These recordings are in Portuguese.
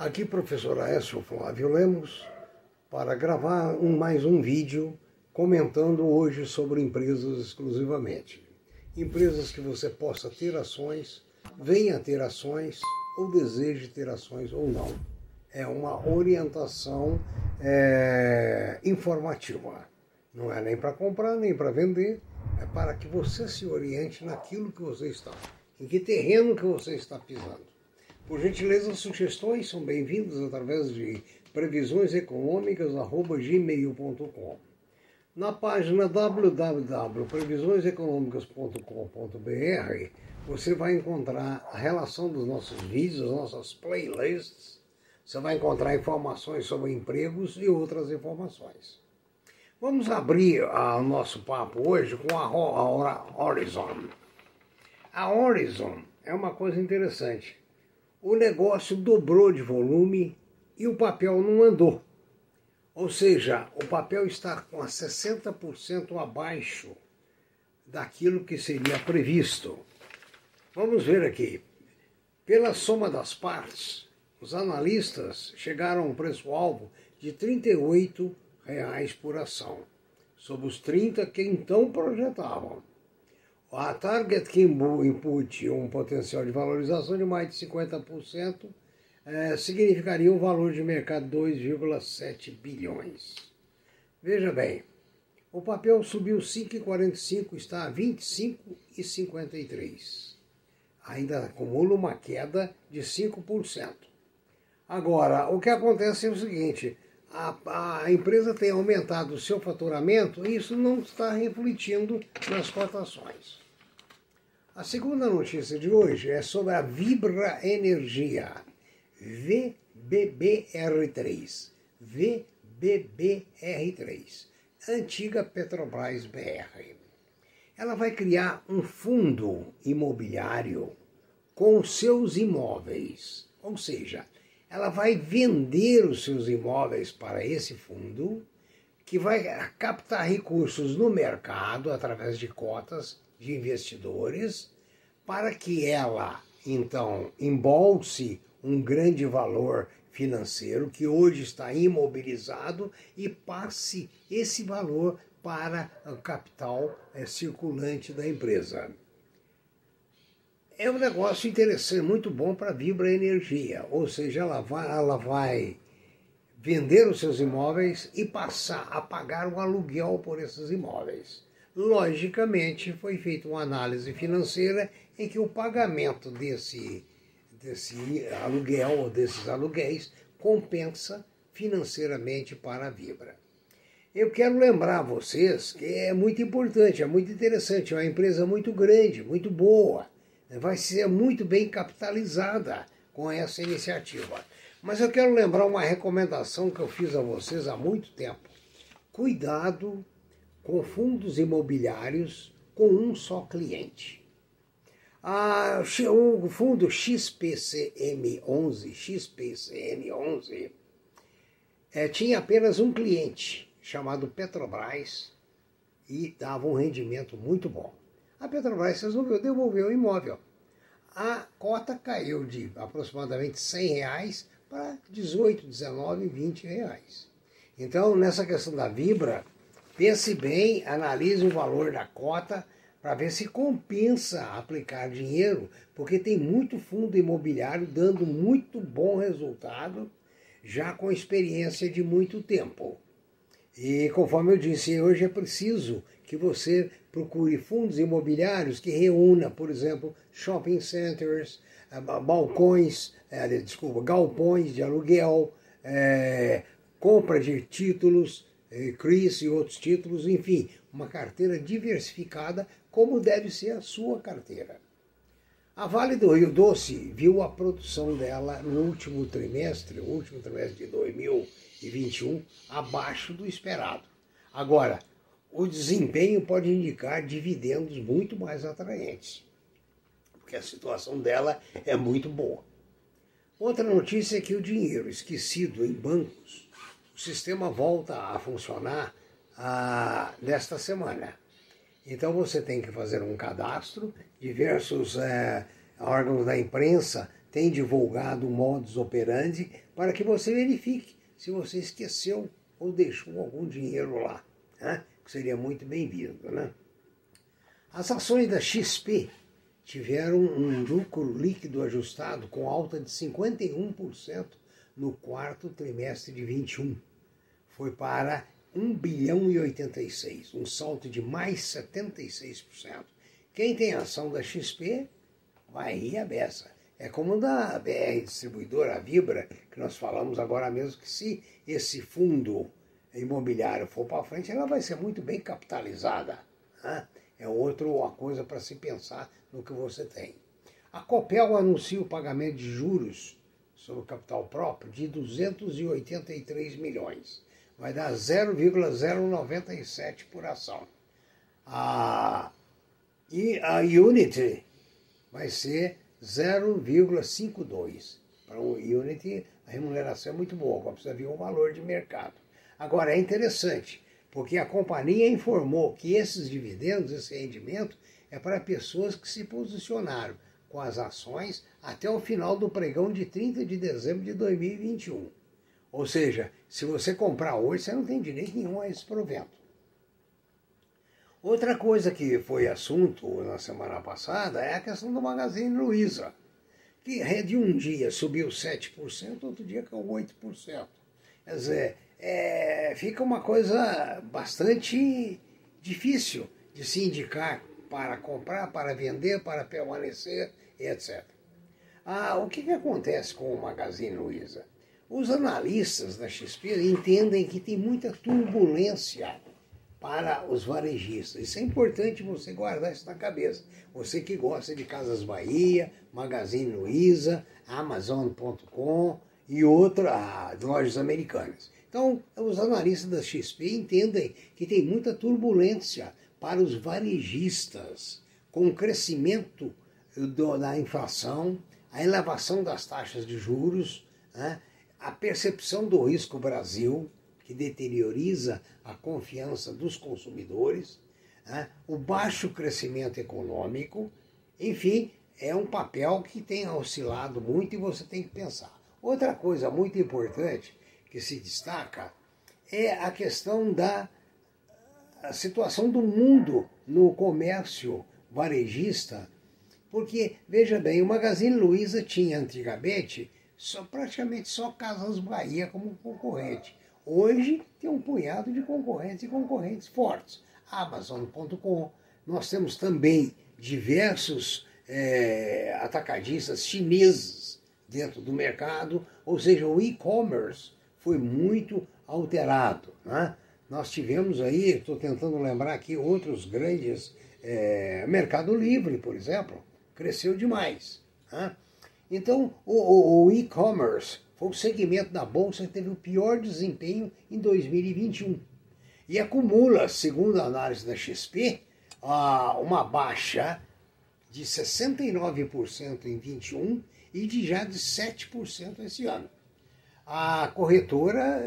Aqui, professor Aécio Flávio Lemos, para gravar um, mais um vídeo comentando hoje sobre empresas exclusivamente. Empresas que você possa ter ações, venha ter ações ou deseje ter ações ou não. É uma orientação é, informativa. Não é nem para comprar nem para vender, é para que você se oriente naquilo que você está, em que terreno que você está pisando. Por gentileza, sugestões são bem-vindas através de previsioneseconômicas.gmail.com. Na página www.previsioneseconômicas.com.br você vai encontrar a relação dos nossos vídeos, as nossas playlists. Você vai encontrar informações sobre empregos e outras informações. Vamos abrir o nosso papo hoje com a Horizon. A Horizon é uma coisa interessante o negócio dobrou de volume e o papel não andou. Ou seja, o papel está com a 60% abaixo daquilo que seria previsto. Vamos ver aqui. Pela soma das partes, os analistas chegaram a um preço-alvo de 38 reais por ação, sobre os 30 que então projetavam. A target que impute um potencial de valorização de mais de 50% é, significaria um valor de mercado de 2,7 bilhões. Veja bem, o papel subiu 5,45, está a 25,53. Ainda acumula uma queda de 5%. Agora, o que acontece é o seguinte: a, a empresa tem aumentado o seu faturamento e isso não está refletindo nas cotações. A segunda notícia de hoje é sobre a Vibra Energia, VBBR3. VBBR3, antiga Petrobras BR. Ela vai criar um fundo imobiliário com seus imóveis, ou seja, ela vai vender os seus imóveis para esse fundo, que vai captar recursos no mercado através de cotas de investidores para que ela, então, embolse um grande valor financeiro que hoje está imobilizado e passe esse valor para o capital é, circulante da empresa. É um negócio interessante, muito bom para a Vibra Energia, ou seja, ela vai, ela vai vender os seus imóveis e passar a pagar um aluguel por esses imóveis. Logicamente, foi feita uma análise financeira em que o pagamento desse, desse aluguel ou desses aluguéis compensa financeiramente para a Vibra. Eu quero lembrar a vocês que é muito importante, é muito interessante, é uma empresa muito grande, muito boa, vai ser muito bem capitalizada com essa iniciativa. Mas eu quero lembrar uma recomendação que eu fiz a vocês há muito tempo. Cuidado com fundos imobiliários com um só cliente. A, o fundo XPCM11, XPCM11, é, tinha apenas um cliente chamado Petrobras e dava um rendimento muito bom. A Petrobras resolveu devolver o imóvel. A cota caiu de aproximadamente 100 reais para 18, 19, 20 reais. Então, nessa questão da Vibra, Pense bem, analise o valor da cota para ver se compensa aplicar dinheiro, porque tem muito fundo imobiliário dando muito bom resultado, já com experiência de muito tempo. E conforme eu disse, hoje é preciso que você procure fundos imobiliários que reúna, por exemplo, shopping centers, eh, balcões, é, desculpa, galpões de aluguel, é, compra de títulos, eh, Chris e outros títulos, enfim, uma carteira diversificada, como deve ser a sua carteira. A Vale do Rio Doce viu a produção dela no último trimestre, o último trimestre de 2021, abaixo do esperado. Agora, o desempenho pode indicar dividendos muito mais atraentes, porque a situação dela é muito boa. Outra notícia é que o dinheiro esquecido em bancos sistema volta a funcionar ah, nesta semana. Então você tem que fazer um cadastro, diversos é, órgãos da imprensa tem divulgado modus operandi para que você verifique se você esqueceu ou deixou algum dinheiro lá, né? que seria muito bem-vindo. Né? As ações da XP tiveram um lucro líquido ajustado com alta de 51% no quarto trimestre de 21. Foi para 1 bilhão e 86, um salto de mais 76%. Quem tem ação da XP vai rir a beça. É como da BR Distribuidora, a Vibra, que nós falamos agora mesmo, que se esse fundo imobiliário for para frente, ela vai ser muito bem capitalizada. Né? É outra coisa para se pensar no que você tem. A Copel anuncia o pagamento de juros sobre o capital próprio de 283 milhões. Vai dar 0,097 por ação. A, e a Unity vai ser 0,52. Para o Unity, a remuneração é muito boa, precisa ver o valor de mercado. Agora, é interessante, porque a companhia informou que esses dividendos, esse rendimento, é para pessoas que se posicionaram com as ações até o final do pregão de 30 de dezembro de 2021. Ou seja, se você comprar hoje, você não tem direito nenhum a esse provento. Outra coisa que foi assunto na semana passada é a questão do Magazine Luiza, que de um dia subiu 7%, outro dia caiu 8%. Quer dizer, é, fica uma coisa bastante difícil de se indicar para comprar, para vender, para permanecer, etc. Ah, o que, que acontece com o Magazine Luiza? Os analistas da XP entendem que tem muita turbulência para os varejistas. Isso é importante você guardar isso na cabeça. Você que gosta de Casas Bahia, Magazine Luiza, Amazon.com e outras ah, lojas americanas. Então, os analistas da XP entendem que tem muita turbulência para os varejistas, com o crescimento do, da inflação, a elevação das taxas de juros, né, a percepção do risco Brasil, que deterioriza a confiança dos consumidores, né? o baixo crescimento econômico, enfim, é um papel que tem oscilado muito e você tem que pensar. Outra coisa muito importante que se destaca é a questão da a situação do mundo no comércio varejista, porque, veja bem, o Magazine Luiza tinha antigamente só, praticamente só Casas Bahia como concorrente. Hoje tem um punhado de concorrentes e concorrentes fortes. Amazon.com. Nós temos também diversos é, atacadistas chineses dentro do mercado, ou seja, o e-commerce foi muito alterado. Né? Nós tivemos aí, estou tentando lembrar aqui, outros grandes. É, Mercado Livre, por exemplo, cresceu demais. Né? Então, o, o, o e-commerce foi o segmento da Bolsa que teve o pior desempenho em 2021. E acumula, segundo a análise da XP, uma baixa de 69% em 21 e de já de 7% esse ano. A corretora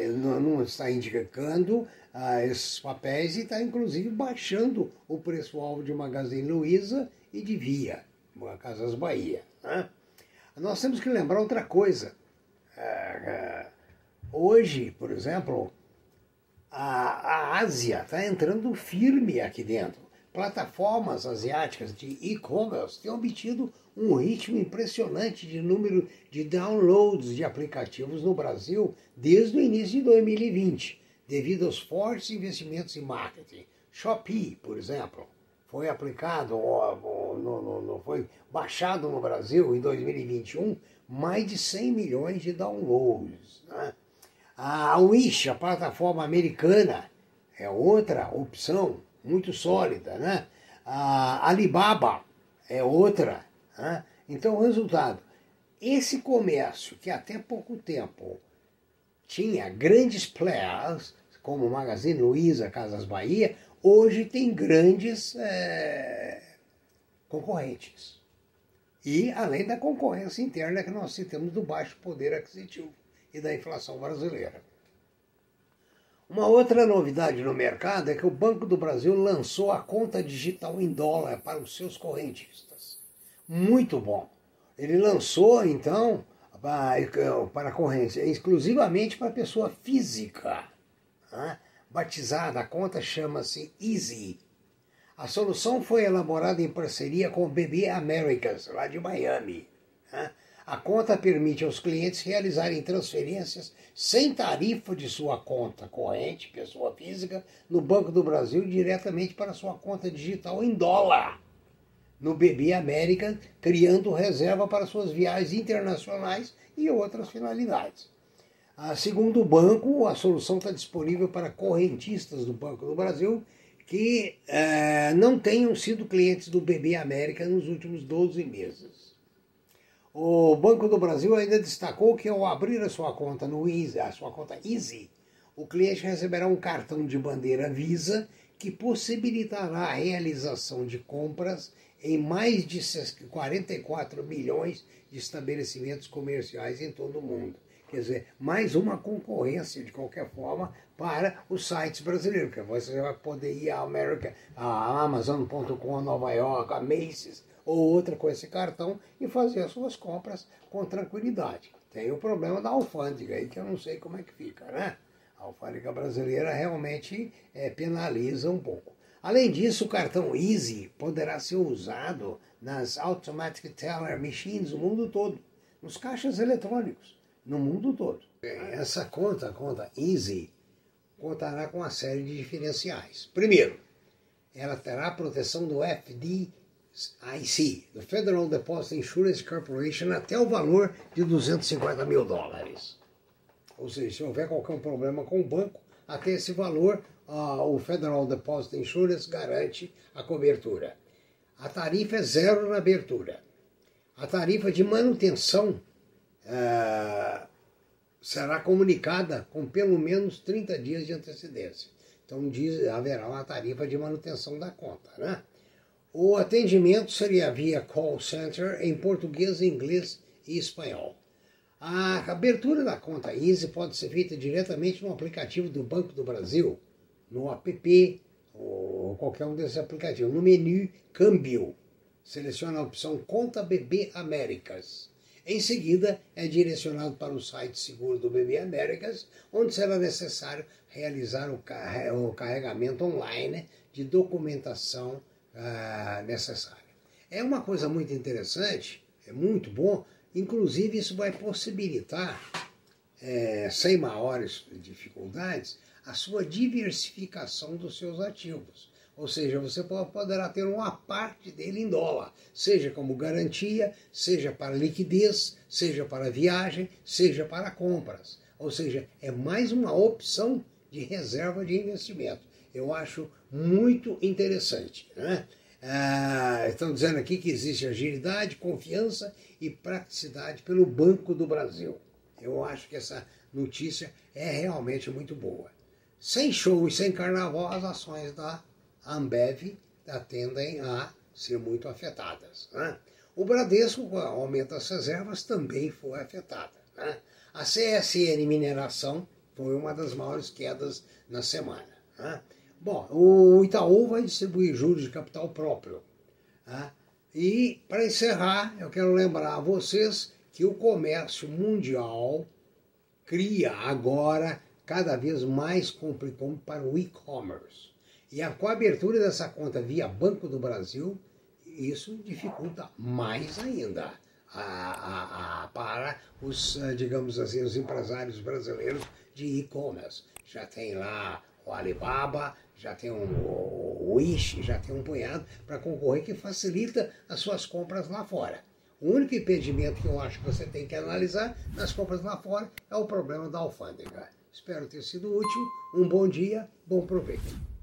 uh, não está indicando uh, esses papéis e está inclusive baixando o preço-alvo de Magazine Luiza e de Via, Casas Bahia. Né? Nós temos que lembrar outra coisa. É, é, hoje, por exemplo, a, a Ásia está entrando firme aqui dentro. Plataformas asiáticas de e-commerce têm obtido um ritmo impressionante de número de downloads de aplicativos no Brasil desde o início de 2020, devido aos fortes investimentos em marketing. Shopee, por exemplo, foi aplicado, no, no, no, foi baixado no Brasil em 2021 mais de 100 milhões de downloads. Né? A Wish, a plataforma americana, é outra opção muito sólida. Né? A Alibaba é outra. Né? Então, resultado, esse comércio que até pouco tempo tinha grandes players, como Magazine Luiza, Casas Bahia, hoje tem grandes é, concorrentes. E além da concorrência interna que nós temos do baixo poder aquisitivo e da inflação brasileira. Uma outra novidade no mercado é que o Banco do Brasil lançou a conta digital em dólar para os seus correntistas. Muito bom. Ele lançou, então, para a corrente, exclusivamente para pessoa física. Né? Batizada, a conta chama-se Easy. A solução foi elaborada em parceria com o BB Americas, lá de Miami. Né? A conta permite aos clientes realizarem transferências sem tarifa de sua conta corrente, pessoa física, no Banco do Brasil diretamente para sua conta digital em dólar no BB América, criando reserva para suas viagens internacionais e outras finalidades. Segundo o banco, a solução está disponível para correntistas do Banco do Brasil que eh, não tenham sido clientes do BB América nos últimos 12 meses. O Banco do Brasil ainda destacou que ao abrir a sua conta no Easy, a sua conta Easy, o cliente receberá um cartão de bandeira Visa que possibilitará a realização de compras em mais de 44 milhões de estabelecimentos comerciais em todo o mundo. Quer dizer, mais uma concorrência, de qualquer forma, para os sites brasileiros. Porque você vai poder ir à America, a Amazon.com, Nova York, a Macy's ou outra com esse cartão e fazer as suas compras com tranquilidade. Tem o problema da alfândega aí, que eu não sei como é que fica, né? A alfândega brasileira realmente é, penaliza um pouco. Além disso, o cartão Easy poderá ser usado nas Automatic Teller Machines no mundo todo, nos caixas eletrônicos, no mundo todo. Essa conta, a conta Easy, contará com uma série de diferenciais. Primeiro, ela terá a proteção do FDIC, do Federal Deposit Insurance Corporation, até o valor de 250 mil dólares. Ou seja, se houver qualquer problema com o banco, até esse valor uh, o Federal Deposit Insurance garante a cobertura. A tarifa é zero na abertura. A tarifa de manutenção uh, será comunicada com pelo menos 30 dias de antecedência. Então diz, haverá uma tarifa de manutenção da conta. Né? O atendimento seria via call center em português, inglês e espanhol. A abertura da conta Easy pode ser feita diretamente no aplicativo do Banco do Brasil, no app ou qualquer um desses aplicativos. No menu Câmbio, seleciona a opção Conta BB Américas. Em seguida, é direcionado para o site seguro do BB Américas, onde será necessário realizar o carregamento online de documentação ah, necessária. É uma coisa muito interessante, é muito bom, inclusive isso vai possibilitar, é, sem maiores dificuldades, a sua diversificação dos seus ativos. Ou seja, você poderá ter uma parte dele em dólar, seja como garantia, seja para liquidez, seja para viagem, seja para compras. Ou seja, é mais uma opção de reserva de investimento. Eu acho muito interessante. Né? Ah, estão dizendo aqui que existe agilidade, confiança e praticidade pelo Banco do Brasil. Eu acho que essa notícia é realmente muito boa. Sem show e sem carnaval, as ações da Ambev tendem a ser muito afetadas. Né? O Bradesco, com o aumento das reservas, também foi afetada. Né? A CSN Mineração foi uma das maiores quedas na semana. Né? Bom, o Itaú vai distribuir juros de capital próprio. Né? E, para encerrar, eu quero lembrar a vocês que o comércio mundial cria agora cada vez mais complicado para o e-commerce. E a, com a abertura dessa conta via Banco do Brasil, isso dificulta mais ainda a, a, a, para os, eh, digamos assim, os empresários brasileiros de e-commerce. Já tem lá o Alibaba, já tem um, o Wish, já tem um punhado para concorrer que facilita as suas compras lá fora. O único impedimento que eu acho que você tem que analisar nas compras lá fora é o problema da alfândega. Espero ter sido útil. Um bom dia, bom proveito.